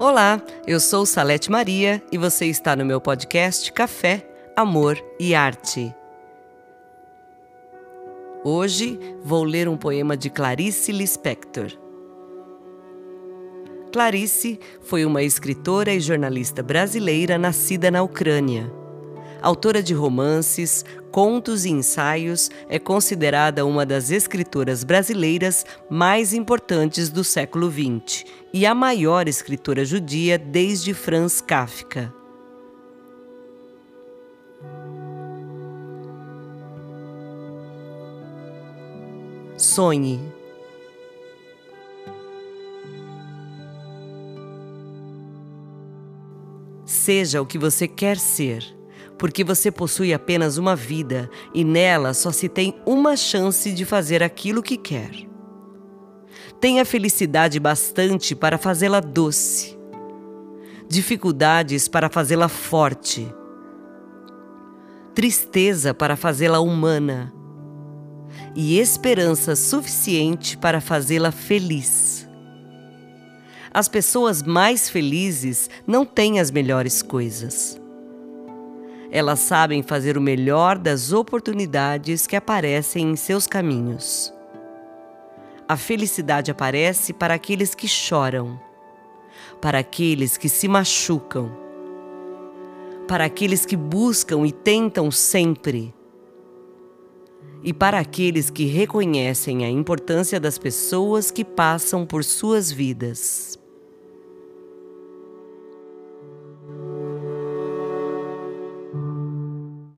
Olá, eu sou Salete Maria e você está no meu podcast Café, Amor e Arte. Hoje vou ler um poema de Clarice Lispector. Clarice foi uma escritora e jornalista brasileira nascida na Ucrânia. Autora de romances, contos e ensaios, é considerada uma das escritoras brasileiras mais importantes do século XX e a maior escritora judia desde Franz Kafka. Sonhe. Seja o que você quer ser porque você possui apenas uma vida e nela só se tem uma chance de fazer aquilo que quer. Tenha felicidade bastante para fazê-la doce, dificuldades para fazê-la forte, tristeza para fazê-la humana e esperança suficiente para fazê-la feliz. As pessoas mais felizes não têm as melhores coisas elas sabem fazer o melhor das oportunidades que aparecem em seus caminhos. A felicidade aparece para aqueles que choram, para aqueles que se machucam, para aqueles que buscam e tentam sempre, e para aqueles que reconhecem a importância das pessoas que passam por suas vidas.